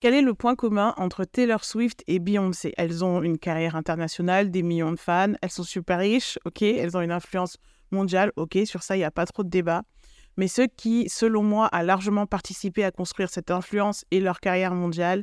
Quel est le point commun entre Taylor Swift et Beyoncé? Elles ont une carrière internationale, des millions de fans, elles sont super riches, ok, elles ont une influence mondiale, ok, sur ça, il n'y a pas trop de débat. Mais ce qui, selon moi, a largement participé à construire cette influence et leur carrière mondiale,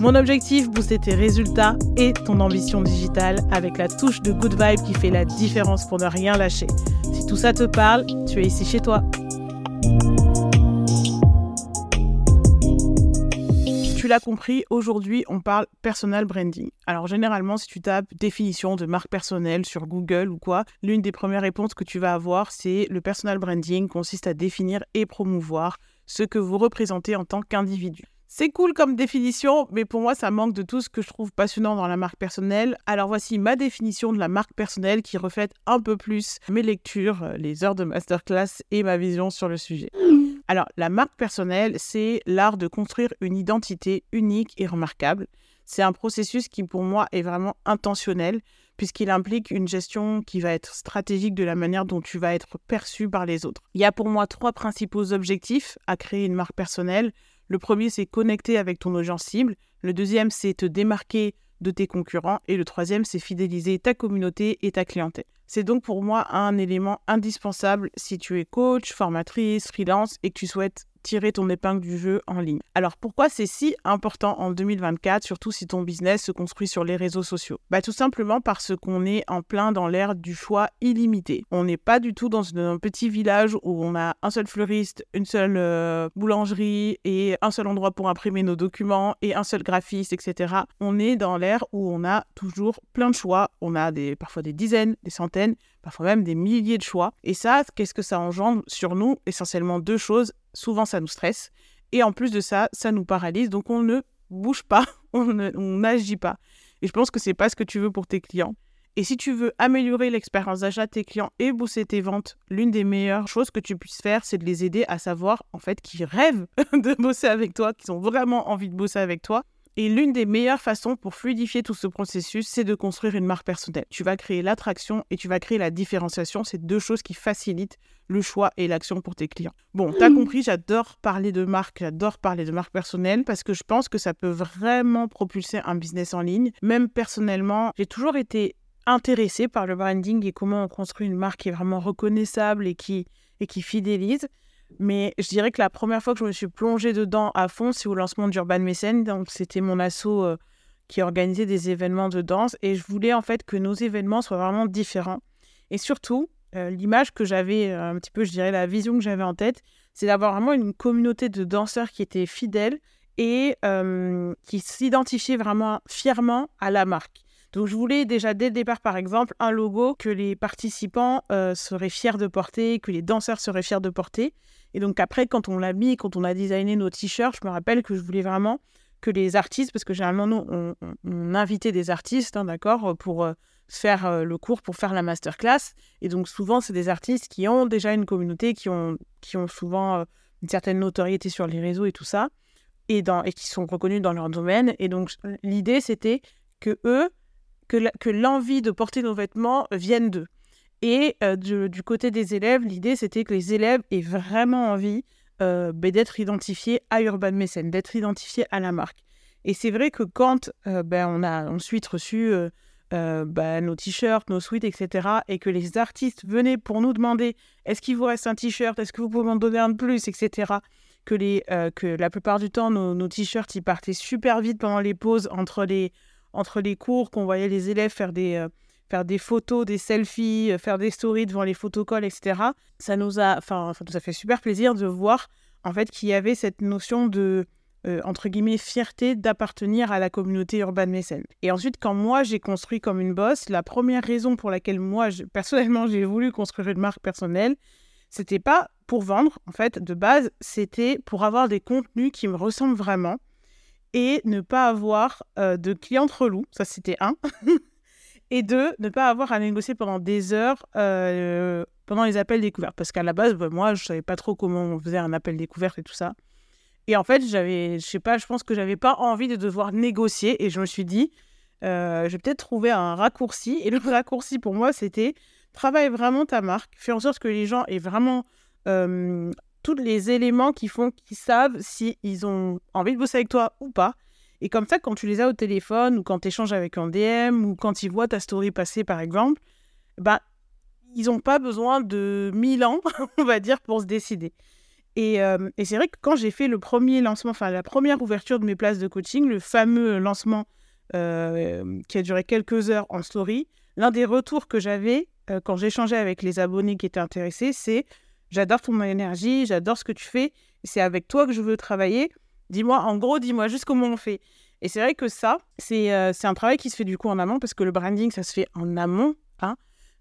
Mon objectif, booster tes résultats et ton ambition digitale avec la touche de good vibe qui fait la différence pour ne rien lâcher. Si tout ça te parle, tu es ici chez toi. Tu l'as compris, aujourd'hui on parle personal branding. Alors généralement si tu tapes définition de marque personnelle sur Google ou quoi, l'une des premières réponses que tu vas avoir c'est le personal branding consiste à définir et promouvoir ce que vous représentez en tant qu'individu. C'est cool comme définition, mais pour moi, ça manque de tout ce que je trouve passionnant dans la marque personnelle. Alors voici ma définition de la marque personnelle qui reflète un peu plus mes lectures, euh, les heures de masterclass et ma vision sur le sujet. Alors, la marque personnelle, c'est l'art de construire une identité unique et remarquable. C'est un processus qui, pour moi, est vraiment intentionnel, puisqu'il implique une gestion qui va être stratégique de la manière dont tu vas être perçu par les autres. Il y a pour moi trois principaux objectifs à créer une marque personnelle. Le premier, c'est connecter avec ton audience cible. Le deuxième, c'est te démarquer de tes concurrents. Et le troisième, c'est fidéliser ta communauté et ta clientèle. C'est donc pour moi un élément indispensable si tu es coach, formatrice, freelance et que tu souhaites tirer ton épingle du jeu en ligne. Alors pourquoi c'est si important en 2024, surtout si ton business se construit sur les réseaux sociaux? Bah tout simplement parce qu'on est en plein dans l'ère du choix illimité. On n'est pas du tout dans un petit village où on a un seul fleuriste, une seule euh, boulangerie et un seul endroit pour imprimer nos documents et un seul graphiste, etc. On est dans l'ère où on a toujours plein de choix. On a des, parfois des dizaines, des centaines, parfois même des milliers de choix. Et ça, qu'est-ce que ça engendre sur nous? Essentiellement deux choses souvent ça nous stresse. Et en plus de ça, ça nous paralyse. Donc on ne bouge pas, on n'agit pas. Et je pense que c'est pas ce que tu veux pour tes clients. Et si tu veux améliorer l'expérience d'achat de tes clients et booster tes ventes, l'une des meilleures choses que tu puisses faire, c'est de les aider à savoir en fait qu'ils rêvent de bosser avec toi, qu'ils ont vraiment envie de bosser avec toi et l'une des meilleures façons pour fluidifier tout ce processus, c'est de construire une marque personnelle. Tu vas créer l'attraction et tu vas créer la différenciation. C'est deux choses qui facilitent le choix et l'action pour tes clients. Bon, tu as compris, j'adore parler de marque, j'adore parler de marque personnelle parce que je pense que ça peut vraiment propulser un business en ligne. Même personnellement, j'ai toujours été intéressée par le branding et comment on construit une marque qui est vraiment reconnaissable et qui, et qui fidélise. Mais je dirais que la première fois que je me suis plongée dedans à fond, c'est au lancement d'Urban Mécène. Donc, c'était mon asso euh, qui organisait des événements de danse. Et je voulais en fait que nos événements soient vraiment différents. Et surtout, euh, l'image que j'avais, euh, un petit peu, je dirais, la vision que j'avais en tête, c'est d'avoir vraiment une communauté de danseurs qui étaient fidèles et qui s'identifiaient vraiment fièrement à la marque. Donc je voulais déjà dès le départ, par exemple, un logo que les participants seraient fiers de porter, que les danseurs seraient fiers de porter. Et donc après, quand on l'a mis, quand on a designé nos t-shirts, je me rappelle que je voulais vraiment que les artistes, parce que généralement, nous, on, invitait des artistes, hein, d'accord, pour euh, faire euh, le cours, pour faire la masterclass. Et donc souvent, c'est des artistes qui ont déjà une communauté, qui ont, qui ont souvent euh, une certaine notoriété sur les réseaux et tout ça, et, et qui sont reconnus dans leur domaine. Et donc l'idée, c'était que eux, que l'envie de porter nos vêtements vienne d'eux. Et euh, du, côté des élèves, l'idée, c'était que les élèves aient vraiment envie euh, ben, d'être identifiés à Urban Mécène, d'être identifiés à la marque. Et c'est vrai que quand euh, ben, on a ensuite reçu ben, nos t-shirts, nos suites, etc., et que les artistes venaient pour nous demander est-ce qu'il vous reste un t-shirt, est-ce que vous pouvez m'en donner un de plus, etc., que, la plupart du temps, nos, t-shirts, ils partaient super vite pendant les pauses entre les cours, qu'on voyait les élèves faire des faire des photos, des selfies, euh, faire des stories devant les photocalls, etc. Ça nous a, enfin, ça fait super plaisir de voir en fait qu'il y avait cette notion de euh, entre guillemets fierté d'appartenir à la communauté urbaine mécène. Et ensuite, quand moi j'ai construit comme une bosse, la première raison pour laquelle moi personnellement j'ai voulu construire une marque personnelle, c'était pas pour vendre en fait de base, c'était pour avoir des contenus qui me ressemblent vraiment et ne pas avoir euh, de clientes relou. Ça, c'était un. et deux, ne pas avoir à négocier pendant des heures euh, pendant les appels découverts. Parce qu'à la base, bah, moi, je savais pas trop comment on faisait un appel découverte et tout ça. Et en fait, j'avais, je sais pas, je pense que j'avais pas envie de devoir négocier. Et je me suis dit, euh, je vais peut-être trouver un raccourci. Et le raccourci pour moi, c'était travaille vraiment ta marque, fais en sorte que les gens aient vraiment tous les éléments qui font qu'ils savent s'ils ils ont envie de bosser avec toi ou pas. Et comme ça, quand tu les as au téléphone ou quand tu échanges avec un DM ou quand ils voient ta story passer, par exemple, bah, ils n'ont pas besoin de 1000 ans, on va dire, pour se décider. Et, euh, et c'est vrai que quand j'ai fait le premier lancement, enfin la première ouverture de mes places de coaching, le fameux lancement euh, qui a duré quelques heures en story, l'un des retours que j'avais euh, quand j'échangeais avec les abonnés qui étaient intéressés, c'est j'adore ton énergie, j'adore ce que tu fais, c'est avec toi que je veux travailler. Dis-moi, en gros, dis-moi juste comment on fait. Et c'est vrai que ça, c'est euh, un travail qui se fait du coup en amont, parce que le branding, ça se fait en amont. Hein.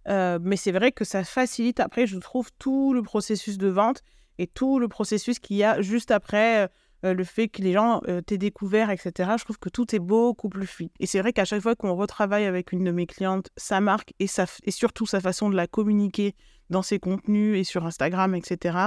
Euh, mais c'est vrai que ça facilite après, je trouve, tout le processus de vente et tout le processus qu'il y a juste après euh, le fait que les gens t'aient découvert, etc. Je trouve que tout est beaucoup plus fluide. Et c'est vrai qu'à chaque fois qu'on retravaille avec une de mes clientes, sa marque et, sa, et surtout sa façon de la communiquer dans ses contenus et sur Instagram, etc.,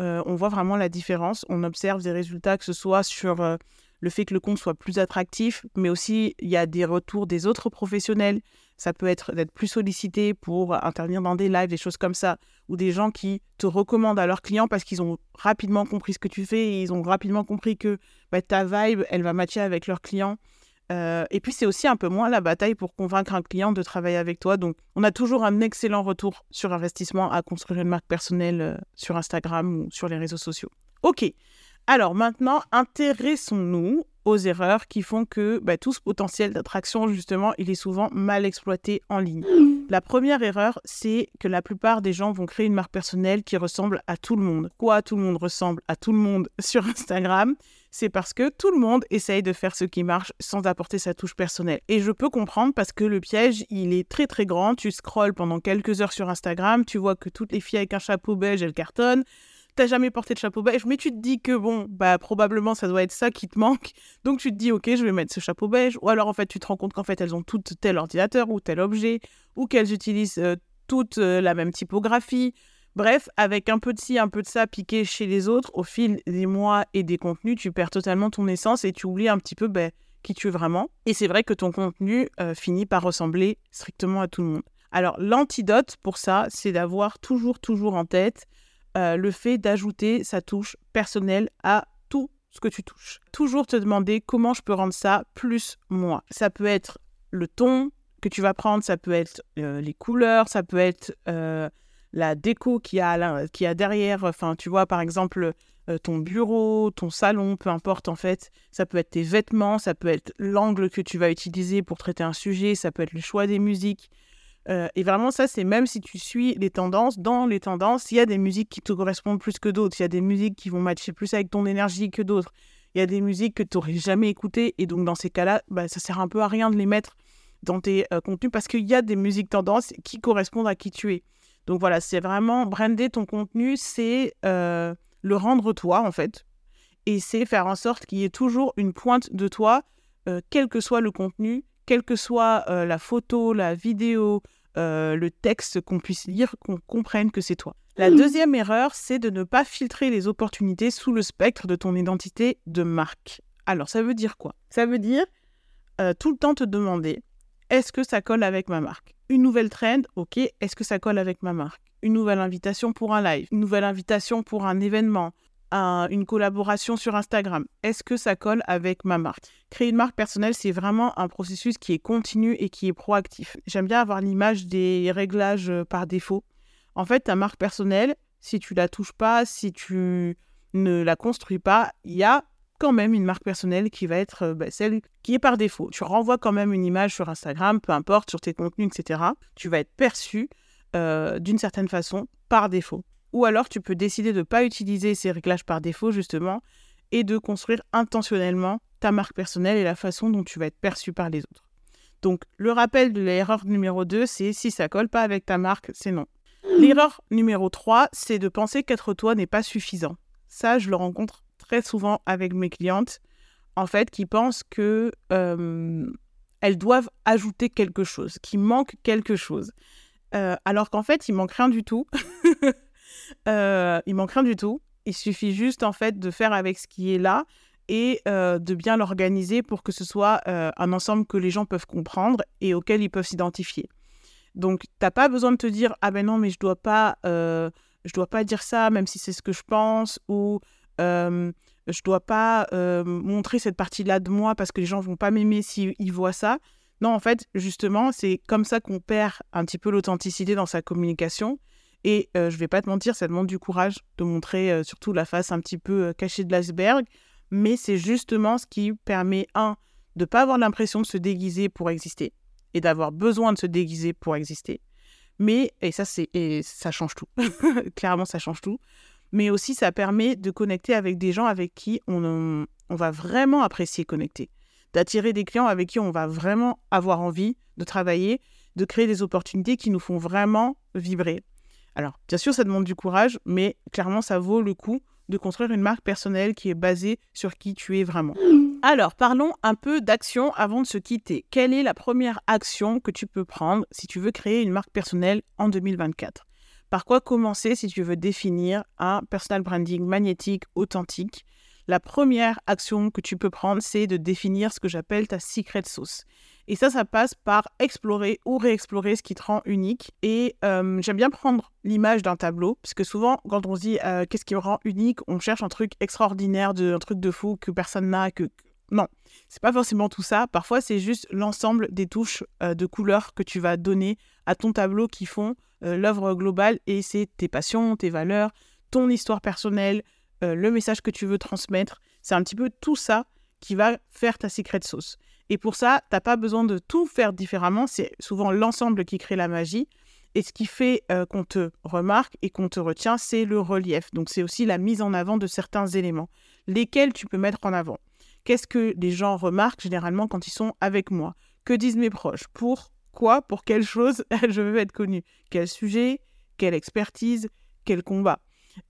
euh, on voit vraiment la différence. On observe des résultats, que ce soit sur euh, le fait que le compte soit plus attractif, mais aussi il y a des retours des autres professionnels. Ça peut être d'être plus sollicité pour intervenir dans des lives, des choses comme ça, ou des gens qui te recommandent à leurs clients parce qu'ils ont rapidement compris ce que tu fais et ils ont rapidement compris que bah, ta vibe, elle va matcher avec leurs clients. Euh, et puis, c'est aussi un peu moins la bataille pour convaincre un client de travailler avec toi. Donc, on a toujours un excellent retour sur investissement à construire une marque personnelle euh, sur Instagram ou sur les réseaux sociaux. OK. Alors maintenant, intéressons-nous aux erreurs qui font que bah, tout ce potentiel d'attraction, justement, il est souvent mal exploité en ligne. La première erreur, c'est que la plupart des gens vont créer une marque personnelle qui ressemble à tout le monde. Quoi, tout le monde ressemble à tout le monde sur Instagram? C'est parce que tout le monde essaye de faire ce qui marche sans apporter sa touche personnelle. Et je peux comprendre parce que le piège, il est très très grand. Tu scrolles pendant quelques heures sur Instagram, tu vois que toutes les filles avec un chapeau beige, elles cartonnent. T'as jamais porté de chapeau beige, mais tu te dis que bon, bah probablement ça doit être ça qui te manque. Donc tu te dis, ok, je vais mettre ce chapeau beige. Ou alors en fait, tu te rends compte qu'en fait, elles ont toutes tel ordinateur ou tel objet, ou qu'elles utilisent euh, toutes euh, la même typographie Bref, avec un peu de ci, un peu de ça piqué chez les autres, au fil des mois et des contenus, tu perds totalement ton essence et tu oublies un petit peu ben, qui tu es vraiment. Et c'est vrai que ton contenu euh, finit par ressembler strictement à tout le monde. Alors, l'antidote pour ça, c'est d'avoir toujours, toujours en tête euh, le fait d'ajouter sa touche personnelle à tout ce que tu touches. Toujours te demander comment je peux rendre ça plus moi. Ça peut être le ton que tu vas prendre, ça peut être euh, les couleurs, ça peut être la déco qu'il y a, qui a derrière. Enfin, tu vois, par exemple, euh, ton bureau, ton salon, peu importe en fait. Ça peut être tes vêtements, ça peut être l'angle que tu vas utiliser pour traiter un sujet, ça peut être le choix des musiques. Euh, et vraiment, ça, c'est même si tu suis les tendances, dans les tendances, il y a des musiques qui te correspondent plus que d'autres. Il y a des musiques qui vont matcher plus avec ton énergie que d'autres. Il y a des musiques que tu n'aurais jamais écoutées. Et donc, dans ces cas-là, bah, ça sert un peu à rien de les mettre dans tes euh, contenus parce qu'il y a des musiques tendances qui correspondent à qui tu es. Donc voilà, c'est vraiment brander ton contenu, c'est euh, le rendre toi en fait. Et c'est faire en sorte qu'il y ait toujours une pointe de toi, quel que soit le contenu, quelle que soit la photo, la vidéo, le texte qu'on puisse lire, qu'on comprenne que c'est toi. La deuxième erreur, c'est de ne pas filtrer les opportunités sous le spectre de ton identité de marque. Alors, ça veut dire quoi? Ça veut dire tout le temps te demander est-ce que ça colle avec ma marque? Une nouvelle trend, ok, est-ce que ça colle avec ma marque? Une nouvelle invitation pour un live, une nouvelle invitation pour un événement, une collaboration sur Instagram, est-ce que ça colle avec ma marque? Créer une marque personnelle, c'est vraiment un processus qui est continu et qui est proactif. J'aime bien avoir l'image des réglages euh, par défaut. En fait, ta marque personnelle, si tu la touches pas, si tu ne la construis pas, il y a quand même une marque personnelle qui va être euh, bah, celle qui est par défaut. Tu renvoies quand même une image sur Instagram, peu importe, sur tes contenus, etc. Tu vas être perçu euh, d'une certaine façon par défaut. Ou alors tu peux décider de ne pas utiliser ces réglages par défaut, justement, et de construire intentionnellement ta marque personnelle et la façon dont tu vas être perçu par les autres. Donc, le rappel de l'erreur numéro 2, c'est si ça colle pas avec ta marque, c'est non. L'erreur numéro 3, c'est de penser qu'être toi n'est pas suffisant. Ça, je le rencontre très souvent avec mes clientes. en fait, qui pensent que elles doivent ajouter quelque chose, qu'il manque quelque chose. alors qu'en fait, il manque rien du tout. il manque rien du tout. Il suffit juste en fait de faire avec ce qui est là et de bien l'organiser pour que ce soit un ensemble que les gens peuvent comprendre et auquel ils peuvent s'identifier. Donc, tu n'as pas besoin de te dire ah ben non mais je dois pas je dois pas dire ça même si c'est ce que je pense ou je je dois pas montrer cette partie-là de moi parce que les gens vont pas m'aimer s'ils voient ça. Non, en fait, justement, c'est comme ça qu'on perd un petit peu l'authenticité dans sa communication. Et je vais pas te mentir, ça demande du courage de montrer surtout la face un petit peu cachée de l'iceberg. Mais c'est justement ce qui permet, un, de pas avoir l'impression de se déguiser pour exister et d'avoir besoin de se déguiser pour exister. Mais, et ça, c'est, et ça change tout. Clairement, ça change tout. Mais aussi, ça permet de connecter avec des gens avec qui on, on va vraiment apprécier connecter. D'attirer des clients avec qui on va vraiment avoir envie de travailler, de créer des opportunités qui nous font vraiment vibrer. Alors, bien sûr, ça demande du courage, mais clairement, ça vaut le coup de construire une marque personnelle qui est basée sur qui tu es vraiment. Alors, parlons un peu d'action avant de se quitter. Quelle est la première action que tu peux prendre si tu veux créer une marque personnelle en 2024 Par quoi commencer si tu veux définir un personal branding magnétique, authentique? La première action que tu peux prendre, c'est de définir ce que j'appelle ta secret sauce. Et ça, ça passe par explorer ou réexplorer ce qui te rend unique. Et euh, j'aime bien prendre l'image d'un tableau, parce que souvent, quand on se dit euh, qu'est-ce qui me rend unique, on cherche un truc extraordinaire, un truc de fou que personne n'a, que, non, c'est pas forcément tout ça. Parfois, c'est juste l'ensemble des touches euh, de couleurs que tu vas donner à ton tableau qui font l'œuvre globale et c'est tes passions, tes valeurs, ton histoire personnelle, euh, le message que tu veux transmettre. C'est un petit peu tout ça qui va faire ta secret sauce. Et pour ça, t'as pas besoin de tout faire différemment. C'est souvent l'ensemble qui crée la magie. Et ce qui fait qu'on te remarque et qu'on te retient, c'est le relief. Donc c'est aussi la mise en avant de certains éléments, lesquels tu peux mettre en avant? Qu'est-ce que les gens remarquent généralement quand ils sont avec moi? Que disent mes proches? Pour quoi? Pour quelle chose? Je veux être connue Quel sujet? Quelle expertise? Quel combat?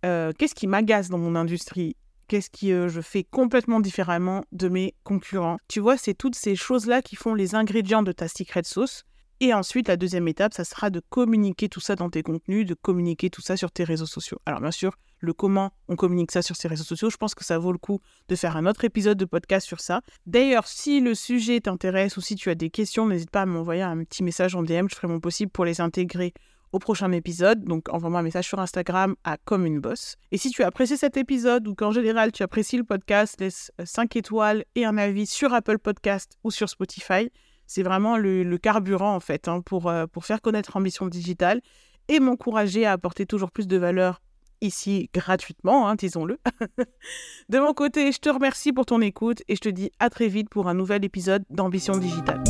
Euh, Qu'est-ce qui m'agace dans mon industrie? Qu'est-ce que euh, je fais complètement différemment de mes concurrents? Tu vois, c'est toutes ces choses-là qui font les ingrédients de ta secret sauce. Et ensuite, la deuxième étape, ça sera de communiquer tout ça dans tes contenus, de communiquer tout ça sur tes réseaux sociaux. Alors bien sûr, le comment on communique ça sur ces réseaux sociaux, je pense que ça vaut le coup de faire un autre épisode de podcast sur ça. D'ailleurs, si le sujet t'intéresse ou si tu as des questions, n'hésite pas à m'envoyer un petit message en DM, je ferai mon possible pour les intégrer au prochain épisode. Donc envoie-moi un message sur Instagram à comme une boss. Et si tu as apprécié cet épisode ou qu'en général tu apprécies le podcast, laisse 5 étoiles et un avis sur Apple Podcast ou sur Spotify c'est vraiment le, carburant en fait hein, pour, euh, pour faire connaître Ambition Digitale et m'encourager à apporter toujours plus de valeur ici gratuitement, hein, disons-le. de mon côté, je te remercie pour ton écoute et je te dis à très vite pour un nouvel épisode d'Ambition Digitale.